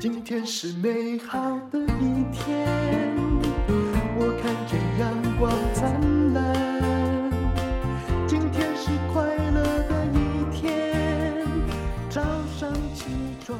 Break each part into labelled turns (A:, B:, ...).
A: 今天是美好的一天，我看见阳光灿烂。今天是快乐的一天，早上起床。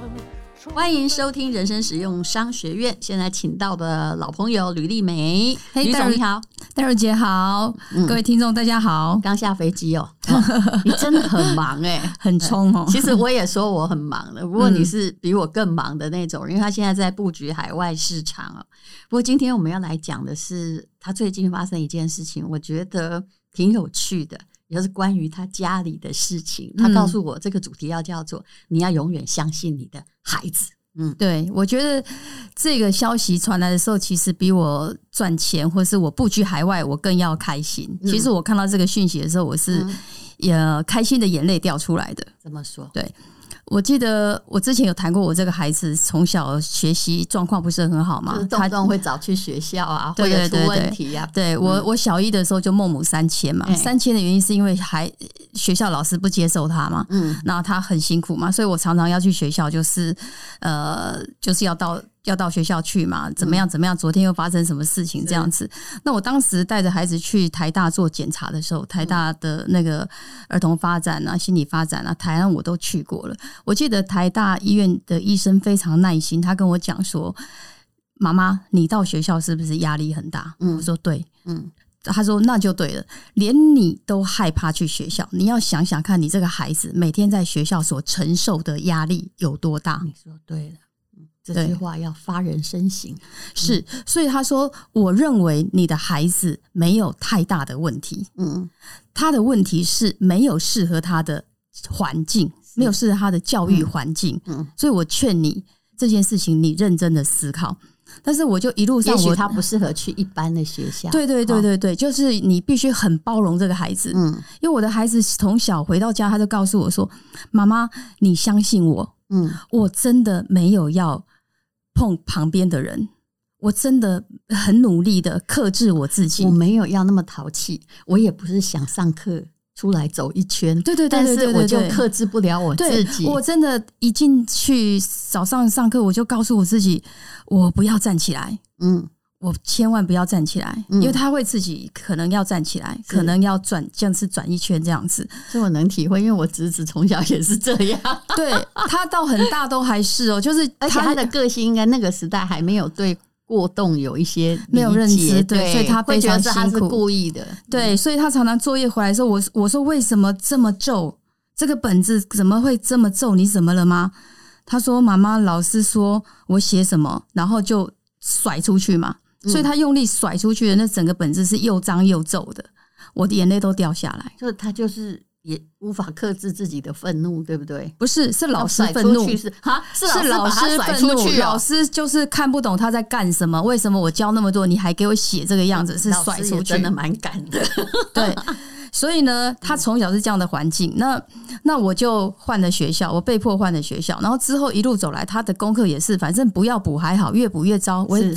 B: 欢迎收听人生实用商学院。现在请到的老朋友吕丽梅，吕、hey, 总你好，
C: 戴茹姐好，嗯、各位听众大家好。
B: 刚下飞机哦，哦，你真的很忙哎、欸，
C: 很冲哦。
B: 其实我也说我很忙了，不过你是比我更忙的那种，因为他现在在布局海外市场哦。不过今天我们要来讲的是他最近发生一件事情，我觉得挺有趣的，也就是关于他家里的事情。他告诉我这个主题要叫做“你要永远相信你的孩子”。
C: 嗯，对，我觉得这个消息传来的时候，其实比我赚钱或是我布局海外，我更要开心。嗯、其实我看到这个讯息的时候，我是也开心的眼泪掉出来的。
B: 怎么说？
C: 对。我记得我之前有谈过，我这个孩子从小学习状况不是很好嘛，
B: 他动不动会早去学校啊，会有出问题呀。
C: 对我，我小一的时候就孟母三迁嘛，三迁的原因是因为还学校老师不接受他嘛，嗯，那他很辛苦嘛，所以我常常要去学校，就是呃，就是要到。要到学校去嘛？怎么样？怎么样？昨天又发生什么事情？这样子。那我当时带着孩子去台大做检查的时候，台大的那个儿童发展啊、心理发展啊，台湾我都去过了。我记得台大医院的医生非常耐心，他跟我讲说：“妈妈，你到学校是不是压力很大？”嗯，我说对，嗯，他说那就对了，连你都害怕去学校，你要想想看你这个孩子每天在学校所承受的压力有多大。
B: 你说对了。这句话要发人深省，
C: 是，所以他说：“我认为你的孩子没有太大的问题，嗯，他的问题是没有适合他的环境，没有适合他的教育环境，嗯，所以我劝你这件事情，你认真的思考。但是我就一路上，
B: 也许他不适合去一般的学校，
C: 对对对对对，就是你必须很包容这个孩子，嗯，因为我的孩子从小回到家，他就告诉我说：‘妈妈，你相信我，嗯，我真的没有要。’碰旁边的人，我真的很努力的克制我自己。
B: 我没有要那么淘气，我也不是想上课出来走一圈。
C: 对对对，
B: 但是我就克制不了我自己。
C: 我真的，一进去早上上课，我就告诉我自己，我不要站起来。嗯。我千万不要站起来，因为他会自己可能要站起来，嗯、可能要转，这样子转一圈这样子。
B: 这我能体会，因为我侄子从小也是这样。
C: 对，他到很大都还是哦，就是
B: 而且他的个性应该那个时代还没有对过动有一些
C: 没有认知，对，所以他非常辛苦。他是
B: 故意的，
C: 对，所以他常常作业回来的时候，我我说为什么这么皱？这个本子怎么会这么皱？你怎么了吗？他说妈妈，老师说我写什么，然后就甩出去嘛。所以他用力甩出去的那整个本子是又脏又皱的，我的眼泪都掉下来。
B: 就他就是也无法克制自己的愤怒，对不对？
C: 不是，是老师愤怒，
B: 是啊，是
C: 老师愤怒。老师就是看不懂他在干什么，为什么我教那么多，你还给我写这个样子？是甩出去，
B: 真的蛮赶的。
C: 对，所以呢，他从小是这样的环境。那那我就换了学校，我被迫换了学校。然后之后一路走来，他的功课也是，反正不要补还好，越补越糟。我也。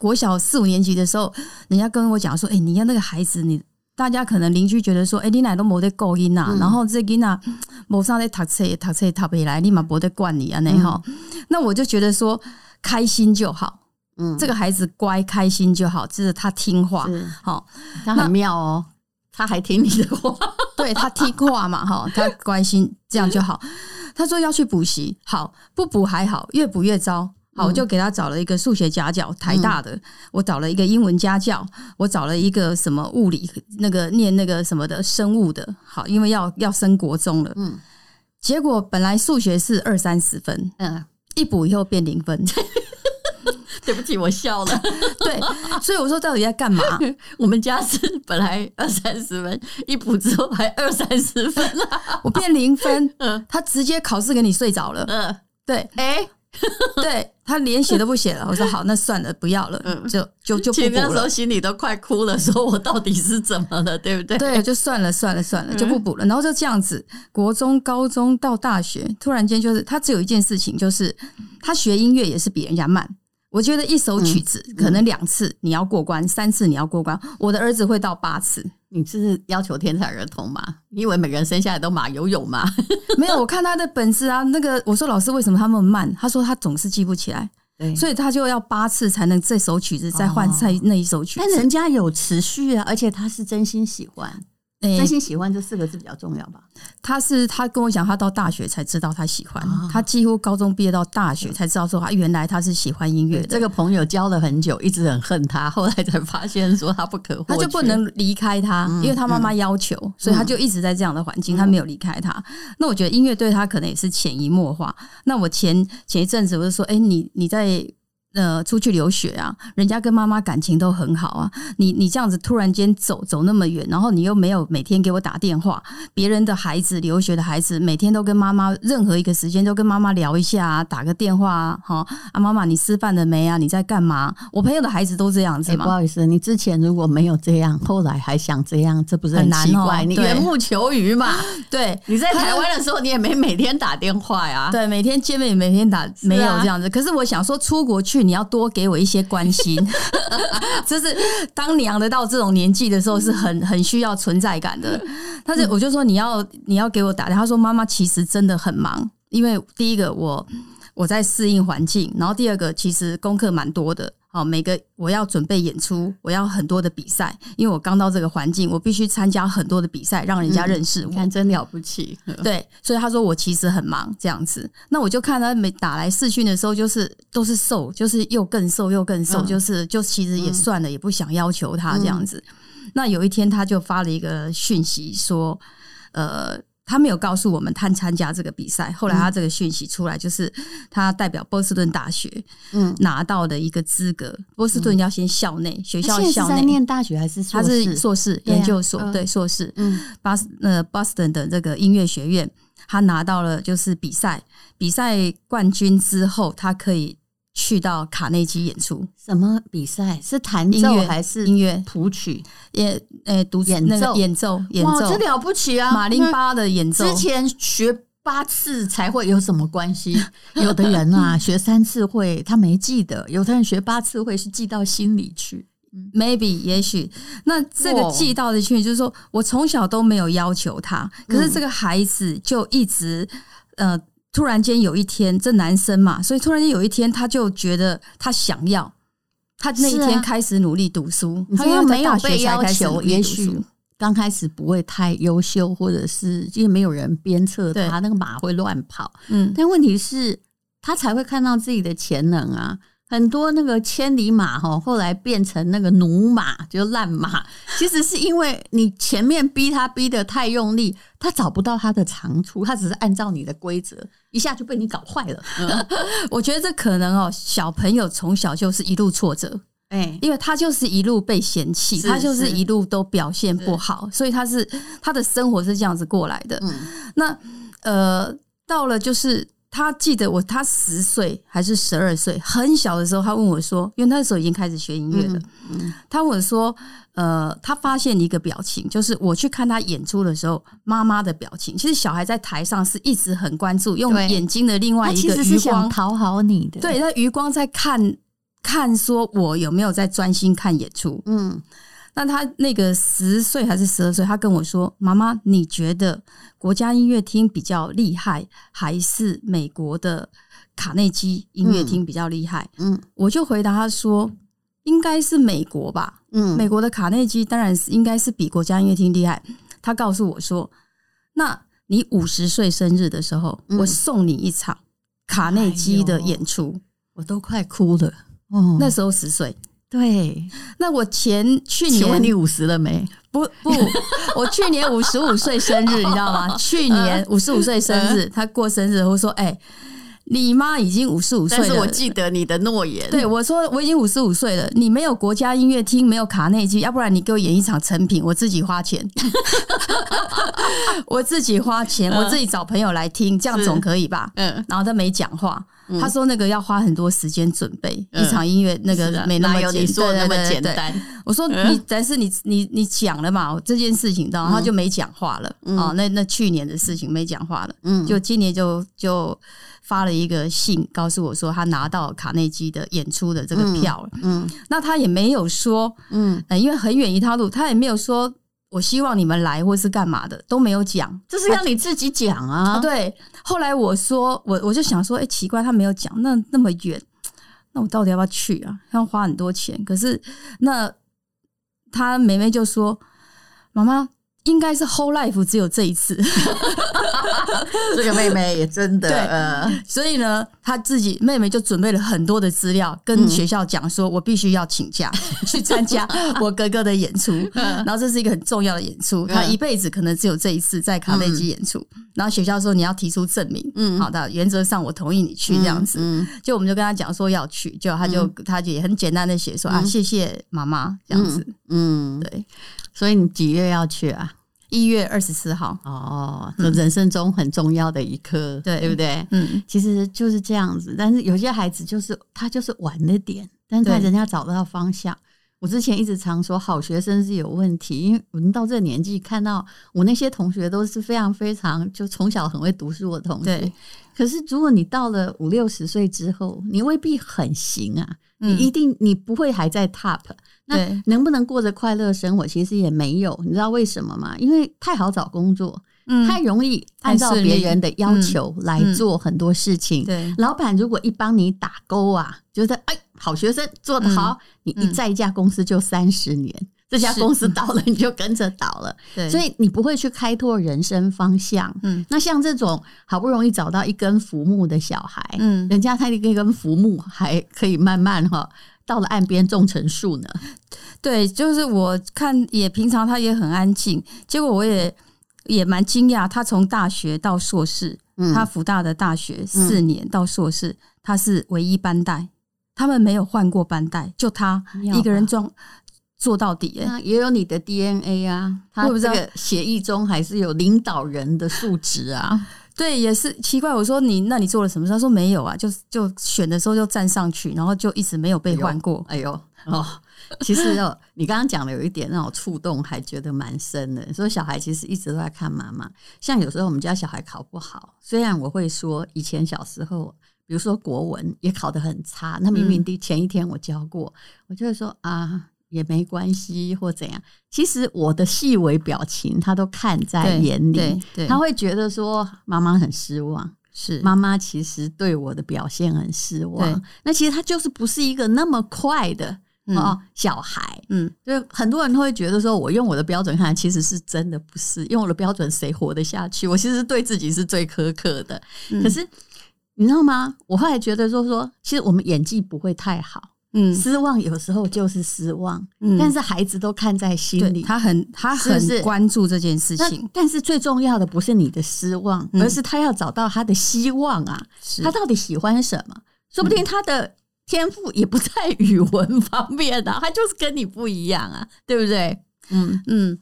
C: 国小四五年级的时候，人家跟我讲说：“哎、欸，你看那个孩子，你大家可能邻居觉得说，哎、欸，你奶都没得够音呐，然后这囡呐，某上在读册读册读不来，立马没得惯你啊，那哈。那我就觉得说，开心就好，嗯，这个孩子乖，开心就好，就是他听话，好，
B: 他很妙哦，他还听你的话，
C: 对他听话嘛，哈，他关心这样就好。他说要去补习，好，不补还好，越补越糟。”好，我就给他找了一个数学家教，台大的；我找了一个英文家教，我找了一个什么物理那个念那个什么的生物的。好，因为要要升国中了。嗯，结果本来数学是二三十分，嗯，一补以后变零分。
B: 对不起，我笑了。
C: 对，所以我说到底在干嘛？
B: 我们家是本来二三十分，一补之后还二三十分了，
C: 我变零分。嗯，他直接考试给你睡着了。嗯，对，哎。对，他连写都不写了，我说好，那算了，不要了，嗯、就就就不补了。
B: 那时候心里都快哭了，说我到底是怎么了，对不对？
C: 对，就算了，算了，算了，就不补了。然后就这样子，国中、高中到大学，突然间就是他只有一件事情，就是他学音乐也是比人家慢。我觉得一首曲子可能两次你要过关，三次你要过关，我的儿子会到八次。
B: 你是要求天才儿童吗？你以为每个人生下来都马游泳吗？
C: 没有，我看他的本事啊。那个我说老师为什么他那么慢？他说他总是记不起来，
B: 对，
C: 所以他就要八次才能这首曲子再换再那一首曲子。
B: 但人家有持续啊，而且他是真心喜欢。真心喜欢这四个字比较重要吧？
C: 他是他跟我讲，他到大学才知道他喜欢，他几乎高中毕业到大学才知道说他原来他是喜欢音乐的。
B: 这个朋友交了很久，一直很恨他，后来才发现说他不可，
C: 他就不能离开他，因为他妈妈要求，所以他就一直在这样的环境，他没有离开他。那我觉得音乐对他可能也是潜移默化。那我前前一阵子我就说，哎，你你在。呃，出去留学啊，人家跟妈妈感情都很好啊。你你这样子突然间走走那么远，然后你又没有每天给我打电话。别人的孩子，留学的孩子，每天都跟妈妈，任何一个时间都跟妈妈聊一下啊，打个电话啊。好啊，妈妈，你吃饭了没啊？你在干嘛？我朋友的孩子都这样子
B: 不好意思，你之前如果没有这样，后来还想这样，这不是很奇怪？你缘木求鱼嘛。
C: 对，
B: 你在台湾的时候，你也没每天打电话呀。
C: 对，每天见面也每天打，没有这样子。可是我想说，出国去。你要多给我一些关心，就是当娘的到这种年纪的时候，是很很需要存在感的。但是我就说，你要你要给我打电话，他说妈妈其实真的很忙，因为第一个我我在适应环境，然后第二个其实功课蛮多的。好，每个我要准备演出，我要很多的比赛，因为我刚到这个环境，我必须参加很多的比赛，让人家认识我。
B: 真了不起。
C: 对，所以他说我其实很忙这样子。那我就看他每打来视讯的时候，就是都是瘦，就是又更瘦又更瘦，就是就其实也算了，也不想要求他这样子。那有一天他就发了一个讯息说，呃。他没有告诉我们他参加这个比赛，后来他这个讯息出来，就是他代表波士顿大学，嗯，拿到的一个资格。波士顿要先校内学校校内。
B: 念大学还是
C: 他是硕士研究所，对硕士，嗯，巴斯呃波士顿的这个音乐学院，他拿到了就是比赛比赛冠军之后，他可以。去到卡内基演出，
B: 什么比赛？是弹奏还是
C: 音乐
B: 谱曲？
C: 也诶，独演奏演奏演奏，
B: 这了不起啊！
C: 马林巴的演奏，
B: 之前学八次才会有什么关系？有的人啊，学三次会他没记得；有的人学八次会是记到心里去。
C: Maybe 也许，那这个记到的去，就是说我从小都没有要求他，可是这个孩子就一直呃。突然间有一天，这男生嘛，所以突然间有一天，他就觉得他想要，他那一天开始努力读书。
B: 他因为没有被要求，也许刚开始不会太优秀，或者是因为没有人鞭策他，那个马会乱跑。嗯，但问题是，他才会看到自己的潜能啊。很多那个千里马哈，后来变成那个奴马，就烂马。其实是因为你前面逼他逼得太用力，他找不到他的长处，他只是按照你的规则，一下就被你搞坏了。嗯、
C: 我觉得这可能哦，小朋友从小就是一路挫折，哎，因为他就是一路被嫌弃，他就是一路都表现不好，所以他是他的生活是这样子过来的。嗯，那呃，到了就是。他记得我，他十岁还是十二岁，很小的时候，他问我说：“因为那时候已经开始学音乐了。嗯”嗯，他问我说：“呃，他发现一个表情，就是我去看他演出的时候，妈妈的表情。其实小孩在台上是一直很关注，用眼睛的另外一个余光
B: 讨好你的。
C: 对，那余光在看看，说我有没有在专心看演出。嗯。”那他那个十岁还是十二岁，他跟我说：“妈妈，你觉得国家音乐厅比较厉害，还是美国的卡内基音乐厅比较厉害？”嗯，我就回答他说：“应该是美国吧。”嗯，美国的卡内基当然是应该是比国家音乐厅厉害。他告诉我说：“那你五十岁生日的时候，我送你一场卡内基的演出。”
B: 我都快哭了。
C: 哦，那时候十岁。
B: 对，
C: 那我前去年，请
B: 问你五十了没？
C: 不不，我去年五十五岁生日，你知道吗？去年五十五岁生日，他过生日，我说：“哎、欸，你妈已经五十五岁了。”但
B: 是我记得你的诺言。
C: 对，我说我已经五十五岁了，你没有国家音乐厅，没有卡内基，要不然你给我演一场成品，我自己花钱，我自己花钱，我自己找朋友来听，这样总可以吧？嗯，然后他没讲话。他说：“那个要花很多时间准备一场音乐，那个没那么简单，那么简单。”我说：“你，但是你，你，你讲了嘛？这件事情，然后他就没讲话了。啊，那那去年的事情没讲话了。嗯，就今年就就发了一个信，告诉我说他拿到卡内基的演出的这个票了。嗯，那他也没有说，嗯，因为很远一趟路，他也没有说。”我希望你们来或是干嘛的都没有讲，
B: 就是要你自己讲啊，
C: 啊。对，后来我说我我就想说，哎、欸，奇怪，他没有讲，那那么远，那我到底要不要去啊？要花很多钱。可是那他妹妹就说，妈妈。应该是 whole life 只有这一次，
B: 这个妹妹也真的，
C: 对，
B: 呃，
C: 所以呢，她自己妹妹就准备了很多的资料，跟学校讲说，我必须要请假 去参加我哥哥的演出，然后这是一个很重要的演出，他一辈子可能只有这一次在卡内基演出，然后学校说你要提出证明，嗯，好的，原则上我同意你去这样子，就我们就跟他讲说要去，就他就他就也很简单的写说啊，谢谢妈妈。这样子，嗯，对。
B: 所以你几月要去啊？
C: 一月二十四号。
B: 哦，这人生中很重要的一刻，对、嗯、对不对？嗯，其实就是这样子。但是有些孩子就是他就是晚了点，但是他人家找到方向。对我之前一直常说，好学生是有问题，因为我们到这个年纪看到我那些同学都是非常非常就从小很会读书的同学。对可是如果你到了五六十岁之后，你未必很行啊。你一定你不会还在 top。那能不能过着快乐生活？其实也没有，你知道为什么吗？因为太好找工作，嗯，太容易按照别人的要求来做很多事情。对，老板如果一帮你打勾啊，觉得哎，好学生做得好，你一在一家公司就三十年，这家公司倒了你就跟着倒了。对，所以你不会去开拓人生方向。嗯，那像这种好不容易找到一根浮木的小孩，嗯，人家他一根浮木还可以慢慢哈。到了岸边种成树呢？
C: 对，就是我看也平常他也很安静，结果我也也蛮惊讶，他从大学到硕士，嗯、他福大的大学四年到硕士，嗯、他是唯一班带，他们没有换过班带，就他一个人装做到底。哎，
B: 也有你的 DNA 啊，他这个协议中还是有领导人的素质啊。
C: 对，也是奇怪。我说你，那你做了什么事？他说没有啊，就就选的时候就站上去，然后就一直没有被换过。
B: 哎呦，哎呦哦，其实哦，你刚刚讲的有一点让我触动，还觉得蛮深的。说小孩其实一直都在看妈妈。像有时候我们家小孩考不好，虽然我会说以前小时候，比如说国文也考得很差，那明明第前一天我教过，嗯、我就会说啊。也没关系，或怎样。其实我的细微表情，他都看在眼里。他会觉得说妈妈很失望，是妈妈其实对我的表现很失望。那其实他就是不是一个那么快的哦小孩。嗯，就很多人都会觉得说，我用我的标准看，其实是真的不是用我的标准，谁活得下去？我其实对自己是最苛刻的。嗯、可是你知道吗？我后来觉得说说，其实我们演技不会太好。嗯，失望有时候就是失望，嗯，但是孩子都看在心里，
C: 他很他很关注这件事情。
B: 但是最重要的不是你的失望，而是他要找到他的希望啊！他到底喜欢什么？说不定他的天赋也不在语文方面啊，他就是跟你不一样啊，对不对？
C: 嗯嗯，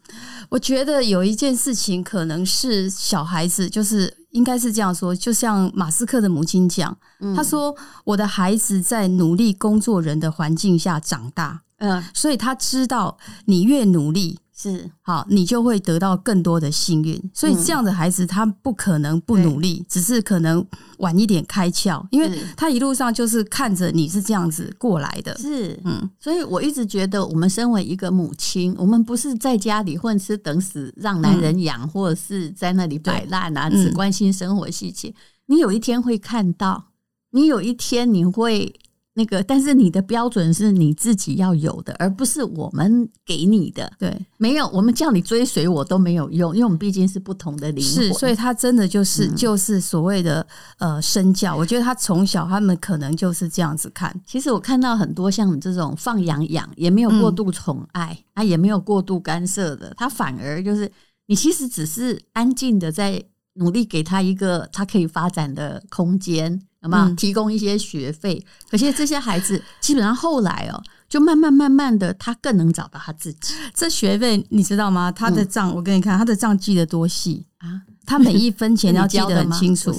C: 我觉得有一件事情可能是小孩子就是。应该是这样说，就像马斯克的母亲讲，嗯、他说：“我的孩子在努力工作人的环境下长大，嗯，所以他知道你越努力。”是好，你就会得到更多的幸运。所以这样的孩子，他不可能不努力，只是可能晚一点开窍，因为他一路上就是看着你是这样子过来的。
B: 是，嗯，所以我一直觉得，我们身为一个母亲，我们不是在家里混吃等死，让男人养，或者是在那里摆烂啊，只关心生活细节。你有一天会看到，你有一天你会。那个，但是你的标准是你自己要有的，而不是我们给你的。对，没有，我们叫你追随我都没有用，因为我们毕竟是不同的灵魂。
C: 是，所以他真的就是、嗯、就是所谓的呃身教。我觉得他从小他们可能就是这样子看。
B: 其实我看到很多像你这种放养养，也没有过度宠爱，嗯啊、也没有过度干涉的，他反而就是你其实只是安静的在努力给他一个他可以发展的空间。有没有提供一些学费？可是这些孩子基本上后来哦，就慢慢慢慢的，他更能找到他自己。
C: 这学费你知道吗？他的账我给你看，他的账记得多细啊！他每一分钱 要记得很清楚。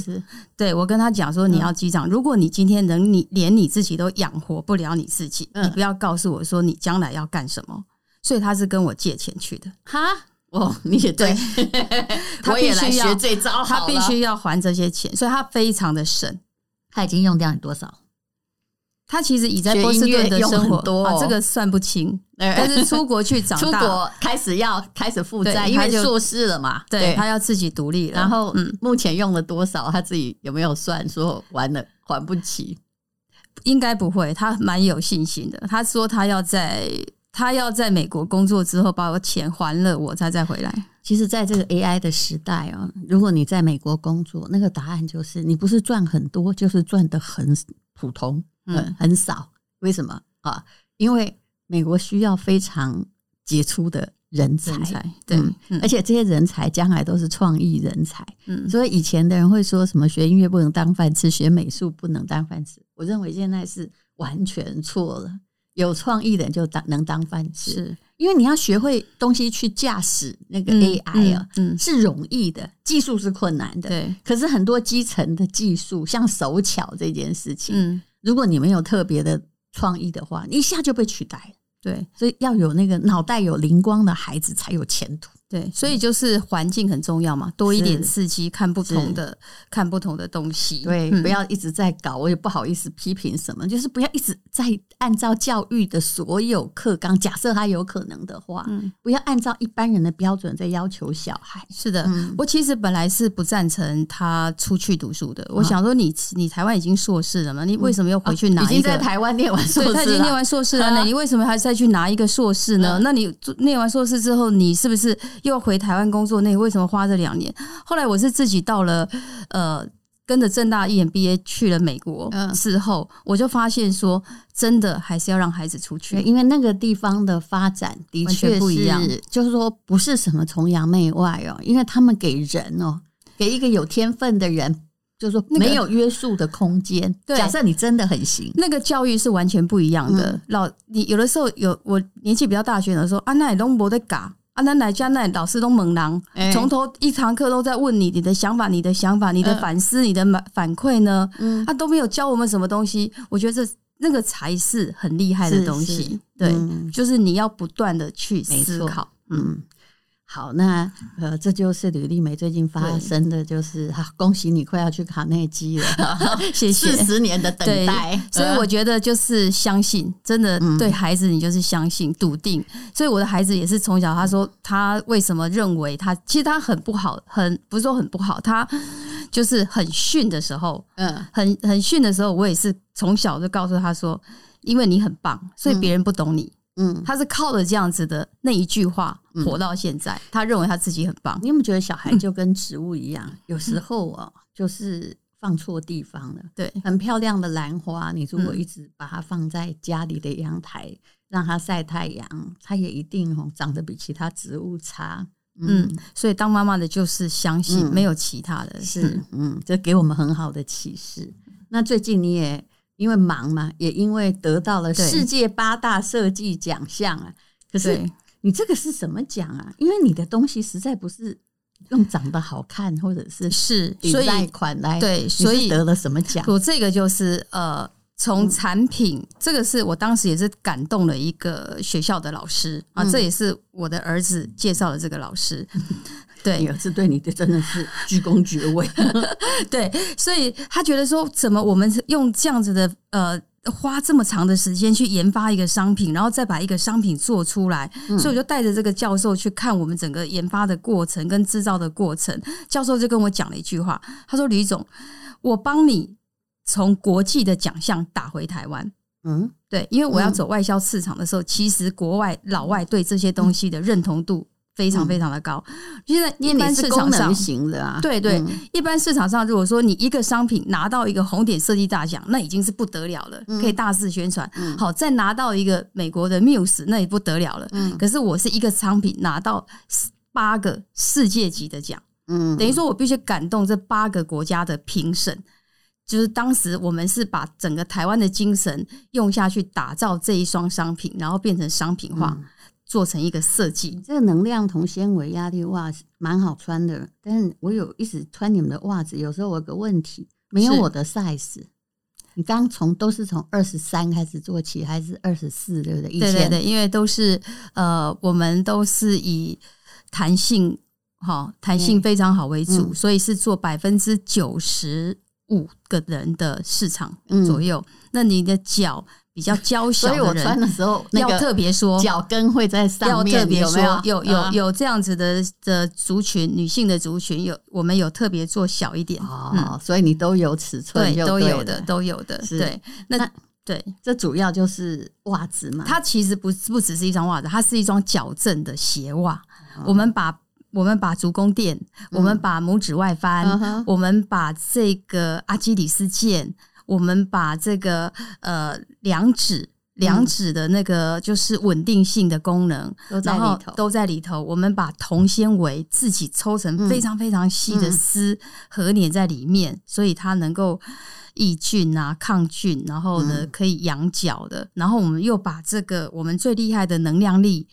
C: 对，我跟他讲说，你要记账。如果你今天能你连你自己都养活不了你自己，你不要告诉我说你将来要干什么。所以他是跟我借钱去的。
B: 哈哦，你也对，他必须要学这招，
C: 他必须要还这些钱，所以他非常的省。
B: 他已经用掉你多少？
C: 他其实已在波士顿的生活
B: 多、哦
C: 啊，这个算不清。但是出国去长大，
B: 出国开始要开始负债，因为硕士了嘛，
C: 对，对他要自己独立了。
B: 然后，嗯，目前用了多少，他自己有没有算？说完了还不起，
C: 应该不会。他蛮有信心的。他说他要在他要在美国工作之后，把我钱还了，我才再回来。
B: 其实，在这个 AI 的时代啊，如果你在美国工作，那个答案就是你不是赚很多，就是赚的很普通。嗯，很少。为什么啊？因为美国需要非常杰出的人才，
C: 人才对、
B: 嗯，而且这些人才将来都是创意人才。嗯，所以以前的人会说什么学音乐不能当饭吃，学美术不能当饭吃。我认为现在是完全错了。有创意的人就当能当饭吃，是因为你要学会东西去驾驶那个 AI 啊，嗯，是容易的，技术是困难的。对，可是很多基层的技术，像手巧这件事情，嗯。如果你没有特别的创意的话，你一下就被取代了。对，所以要有那个脑袋有灵光的孩子才有前途。
C: 对，所以就是环境很重要嘛，多一点刺激，看不同的看不同的东西。
B: 对，不要一直在搞，我也不好意思批评什么，就是不要一直在按照教育的所有课纲，假设他有可能的话，不要按照一般人的标准在要求小孩。
C: 是的，我其实本来是不赞成他出去读书的。我想说，你你台湾已经硕士了嘛，你为什么又回去拿？
B: 已经在台湾念完硕士，
C: 他已经念完硕士了，那你为什么还再去拿一个硕士呢？那你念完硕士之后，你是不是？又回台湾工作，那为什么花这两年？后来我是自己到了，呃，跟着正大一 MBA 去了美国之后，我就发现说，真的还是要让孩子出去，
B: 因为那个地方的发展的确不一样。就是说，不是什么崇洋媚外哦，因为他们给人哦，给一个有天分的人，就是说没有约束的空间。假设你真的很行，
C: 那个教育是完全不一样的。老，你有的时候有我年纪比较大学的时候，啊，那都没得搞。啊，那哪家那老师都猛狼，从头一堂课都在问你你的想法、你的想法、你的反思、你的反反馈呢？嗯，他都没有教我们什么东西。我觉得这那个才是很厉害的东西。对，就是你要不断的去思考。嗯。
B: 好，那呃，这就是吕丽梅最近发生的就是，哈，恭喜你快要去卡内基了，谢谢。四十年的等待。
C: 所以我觉得就是相信，真的对孩子你就是相信、笃定。所以我的孩子也是从小，他说他为什么认为他其实他很不好，很不是说很不好，他就是很逊的时候，嗯，很很逊的时候，我也是从小就告诉他说，因为你很棒，所以别人不懂你。嗯，他是靠着这样子的那一句话活到现在。他认为他自己很棒。
B: 你有没有觉得小孩就跟植物一样？有时候哦，就是放错地方了。对，很漂亮的兰花，你如果一直把它放在家里的阳台，让它晒太阳，它也一定哦长得比其他植物差。
C: 嗯，所以当妈妈的就是相信，没有其他的。
B: 是，嗯，这给我们很好的启示。那最近你也。因为忙嘛，也因为得到了世界八大设计奖项啊。可是你这个是什么奖啊？因为你的东西实在不是用长得好看，或者是
C: 是所以
B: 款来
C: 对，所以
B: 得了什么奖？
C: 我这个就是呃，从产品，这个是我当时也是感动了一个学校的老师啊，这也是我的儿子介绍的这个老师。对，
B: 儿子对你的真的是居功厥伟。
C: 对，所以他觉得说，怎么我们用这样子的呃，花这么长的时间去研发一个商品，然后再把一个商品做出来。嗯、所以我就带着这个教授去看我们整个研发的过程跟制造的过程。教授就跟我讲了一句话，他说：“吕总，我帮你从国际的奖项打回台湾。”嗯，对，因为我要走外销市场的时候，其实国外老外对这些东西的认同度。非常非常的高，现在一般市场上
B: 行的啊，
C: 对对，一般市场上如果说你一个商品拿到一个红点设计大奖，那已经是不得了了，可以大肆宣传。好，再拿到一个美国的 Muse，那也不得了了。可是我是一个商品拿到八个世界级的奖，嗯，等于说我必须感动这八个国家的评审，就是当时我们是把整个台湾的精神用下去打造这一双商品，然后变成商品化。做成一个设计，
B: 这个能量铜纤维压力袜蛮好穿的，但是我有一直穿你们的袜子，有时候我有个问题，没有我的 size。你刚从都是从二十三开始做起，还是二十四？对不对？
C: 对对对，因为都是呃，我们都是以弹性哈，弹性非常好为主，所以是做百分之九十五个人的市场左右。嗯、那你的脚比较娇小的人，
B: 所以我穿的时候
C: 要特别说，
B: 脚跟会在上面，
C: 要特别说，有有？有，
B: 嗯、
C: 有这样子的的族群，女性的族群有我们有特别做小一点
B: 哦，嗯、所以你都有尺寸对，
C: 对，都有的，都有的，
B: 是。
C: 对，那。那对，
B: 这主要就是袜子嘛。
C: 它其实不不只是一双袜子，它是一双矫正的鞋袜。哦、我们把我们把足弓垫，嗯、我们把拇指外翻，嗯、我们把这个阿基里斯腱，我们把这个呃两指两指的那个就是稳定性的功能
B: 都在里头，
C: 都在里头。我们把铜纤维自己抽成非常非常细的丝合捻在里面，嗯、所以它能够。抑菌啊，抗菌，然后呢，可以养脚的。嗯、然后我们又把这个我们最厉害的能量力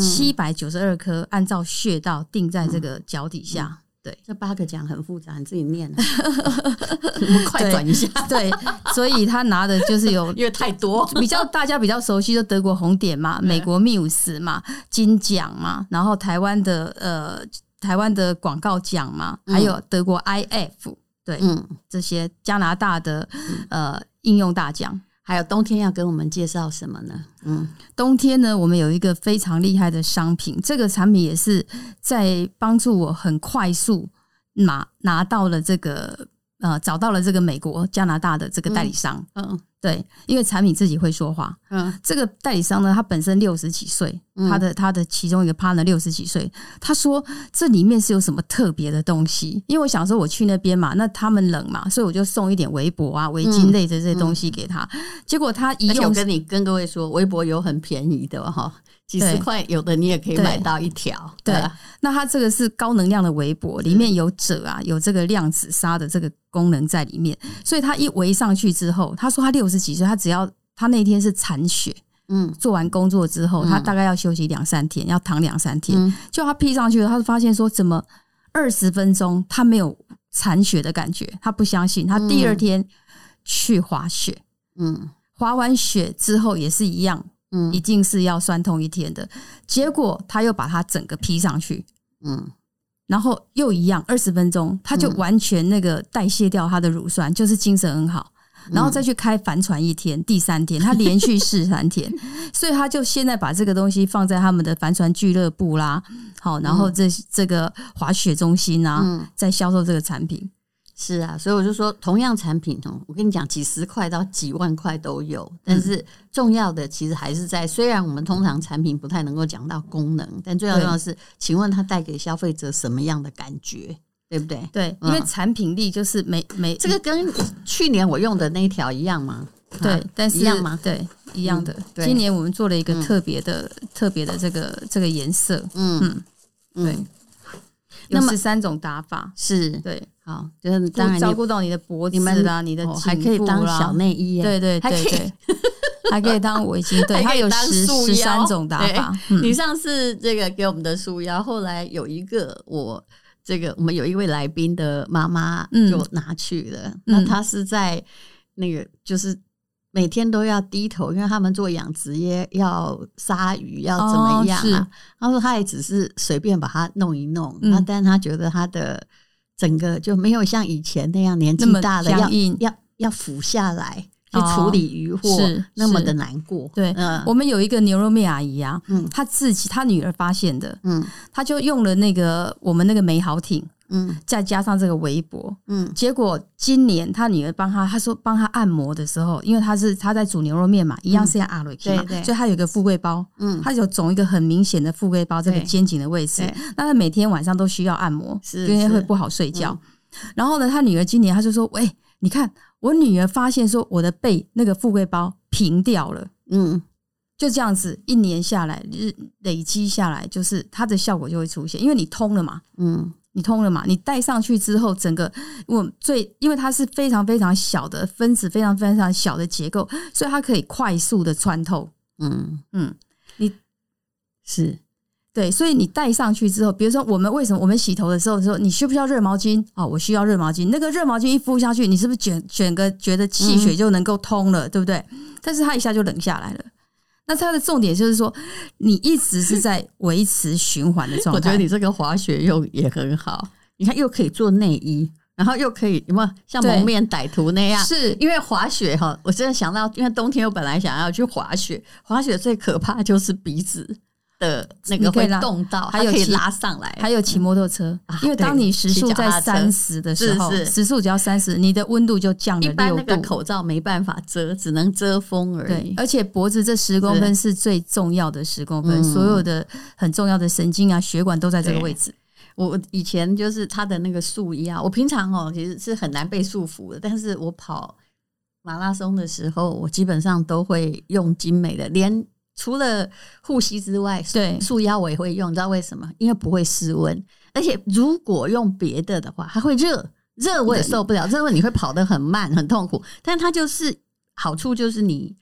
C: 七百九十二颗，按照穴道定在这个脚底下。对，
B: 这八个奖很复杂，你自己念。我们快转一下。
C: 对，所以他拿的就是有，
B: 因为太多，
C: 比较大家比较熟悉的德国红点嘛，美国缪斯嘛，金奖嘛，然后台湾的呃台湾的广告奖嘛，还有德国 IF。对，嗯，这些加拿大的呃应用大奖，
B: 还有冬天要跟我们介绍什么呢？
C: 嗯，冬天呢，我们有一个非常厉害的商品，这个产品也是在帮助我很快速拿拿到了这个呃找到了这个美国加拿大的这个代理商，嗯。嗯对，因为产品自己会说话。嗯，这个代理商呢，他本身六十几岁，他的他的其中一个 partner 六十几岁，他说这里面是有什么特别的东西？因为我想说我去那边嘛，那他们冷嘛，所以我就送一点围脖啊、围巾类的这些东西给他。结果他一用，
B: 我跟你跟各位说，围脖有很便宜的哈。几十块有的你也可以买到一条，
C: 对。那它这个是高能量的围脖，里面有褶啊，有这个量子纱的这个功能在里面，所以他一围上去之后，他说他六十几岁，他只要他那天是残血，嗯，做完工作之后，他大概要休息两三天，要躺两三天，就他披上去了，他就发现说怎么二十分钟他没有残血的感觉，他不相信，他第二天去滑雪，嗯，滑完雪之后也是一样。嗯，一定是要酸痛一天的。结果他又把它整个披上去，嗯，然后又一样，二十分钟，他就完全那个代谢掉他的乳酸，就是精神很好。然后再去开帆船一天，第三天他连续试三天，所以他就现在把这个东西放在他们的帆船俱乐部啦，好，然后这这个滑雪中心啊，在销售这个产品。
B: 是啊，所以我就说，同样产品哦，我跟你讲，几十块到几万块都有。但是重要的其实还是在，虽然我们通常产品不太能够讲到功能，但最重要的是，请问它带给消费者什么样的感觉，对不对？
C: 对，因为产品力就是每每
B: 这个跟去年我用的那一条一样吗？
C: 对，但是
B: 一样吗？
C: 对，一样的。今年我们做了一个特别的、特别的这个这个颜色。嗯嗯，对。那么十三种打法。
B: 是。
C: 对。
B: 好，就是当然
C: 照顾到你的脖子啦，你的
B: 还可以当小内衣，
C: 对对对对，还可以当围巾，对，它有十十三种打法。
B: 你上次这个给我们的束腰，后来有一个我这个我们有一位来宾的妈妈就拿去了，那她是在那个就是。每天都要低头，因为他们做养殖业要杀鱼，要怎么样啊？他说他也只是随便把它弄一弄，那但他觉得他的整个就没有像以前那样年纪大了要要要俯下来去处理渔获那么的难过。
C: 对，我们有一个牛肉面阿姨啊，嗯，她自己她女儿发现的，嗯，她就用了那个我们那个美好艇。嗯，再加上这个围脖，嗯，结果今年他女儿帮他，他说帮他按摩的时候，因为他是他在煮牛肉面嘛，一样是要阿瑞克嘛，所以他有一个富贵包，嗯，他有肿一个很明显的富贵包，这个肩颈的位置，那他每天晚上都需要按摩，因为会不好睡觉。然后呢，他女儿今年他就说，喂，你看我女儿发现说我的背那个富贵包平掉了，嗯，就这样子一年下来，日累积下来，就是它的效果就会出现，因为你通了嘛，嗯。你通了嘛？你戴上去之后，整个我最因为它是非常非常小的分子，非常非常小的结构，所以它可以快速的穿透。嗯嗯，你是对，所以你戴上去之后，比如说我们为什么我们洗头的时候说你需不需要热毛巾？哦，我需要热毛巾。那个热毛巾一敷下去，你是不是卷卷个觉得气血就能够通了，嗯、对不对？但是它一下就冷下来了。那它的重点就是说，你一直是在维持循环的状态。
B: 我觉得你这个滑雪用也很好，你看又可以做内衣，然后又可以有没有像蒙面歹徒那样？
C: 是
B: 因为滑雪哈，我真的想到，因为冬天我本来想要去滑雪，滑雪最可怕就是鼻子的那个会冻到，还有可以拉上来，
C: 还有骑摩托车，啊、因为当你时速在三十的时候，时速只要三十，你的温度就降了六度。一般
B: 那个口罩没办法遮，只能遮风而已。
C: 而且脖子这十公分是最重要的十公分，所有的很重要的神经啊、血管都在这个位置。
B: 我以前就是他的那个束腰，我平常哦其实是很难被束缚的，但是我跑马拉松的时候，我基本上都会用精美的，连除了护膝之外，对束腰我也会用，你知道为什么？因为不会失温，而且如果用别的的话，它会热，热我也受不了，热你会跑得很慢，很痛苦。但它就是好处就是你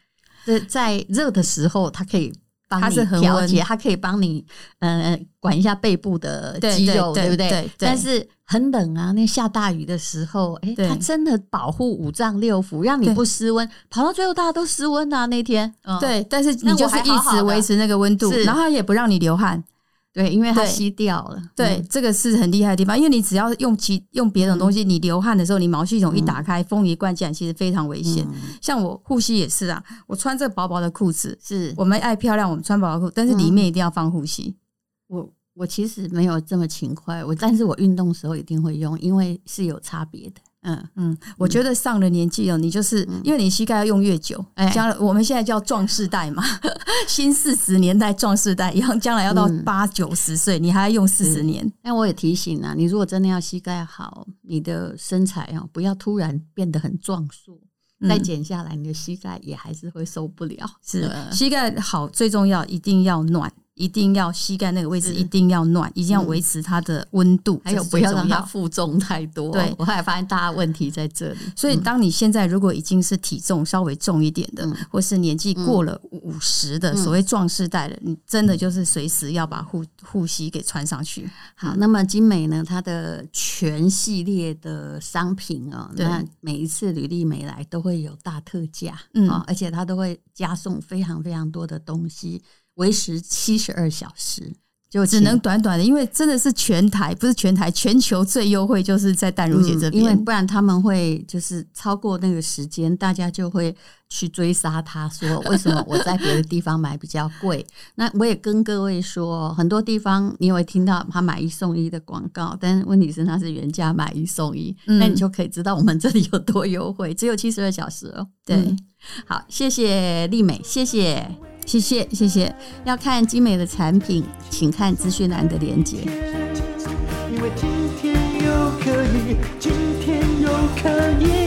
B: 在在热的时候，它可以。帮你调节，它可以帮你呃管一下背部的肌肉，对，不对？对对，但是很冷啊，那下大雨的时候，哎，它真的保护五脏六腑，让你不失温。跑到最后大家都失温啊，那天。嗯、
C: 对，但是你就是一直维持那个温度，然后它也不让你流汗。
B: 对，因为它吸掉了。
C: 对，嗯、这个是很厉害的地方。因为你只要用其用别的东西，嗯、你流汗的时候，你毛细孔一打开，嗯、风一灌进来，其实非常危险。嗯、像我护膝也是啊，我穿这薄薄的裤子，是我们爱漂亮，我们穿薄薄裤，但是里面一定要放护膝。
B: 嗯、我我其实没有这么勤快，我但是我运动时候一定会用，因为是有差别的。
C: 嗯。嗯，我觉得上了年纪哦，你就是因为你膝盖要用越久，将来我们现在叫壮士代嘛，新四十年代壮士代，以后将来要到八九十岁，你还要用四十年。
B: 但我也提醒啊，你如果真的要膝盖好，你的身材哦，不要突然变得很壮硕，再减下来，你的膝盖也还是会受不了。
C: 是膝盖好最重要，一定要暖。一定要膝盖那个位置一定要暖，一定要维持它的温度，
B: 还有不要让它负重太多。对，我后来发现大家问题在这里。
C: 所以，当你现在如果已经是体重稍微重一点的，或是年纪过了五十的所谓壮士代的，你真的就是随时要把护护膝给穿上去。
B: 好，那么精美呢，它的全系列的商品哦，那每一次旅丽美来都会有大特价，嗯，而且它都会加送非常非常多的东西。维持七十二小时，
C: 就只能短短的，因为真的是全台不是全台全球最优惠，就是在淡如姐这边，
B: 因为不然他们会就是超过那个时间，大家就会去追杀他，说为什么我在别的地方买比较贵？那我也跟各位说，很多地方你会听到他买一送一的广告，但是问题是他是原价买一送一，那你就可以知道我们这里有多优惠，只有七十二小时哦。对，好，谢谢丽美，谢谢。谢谢谢谢，要看精美的产品，请看资讯栏的链接。因为今天又可以，今天又可以。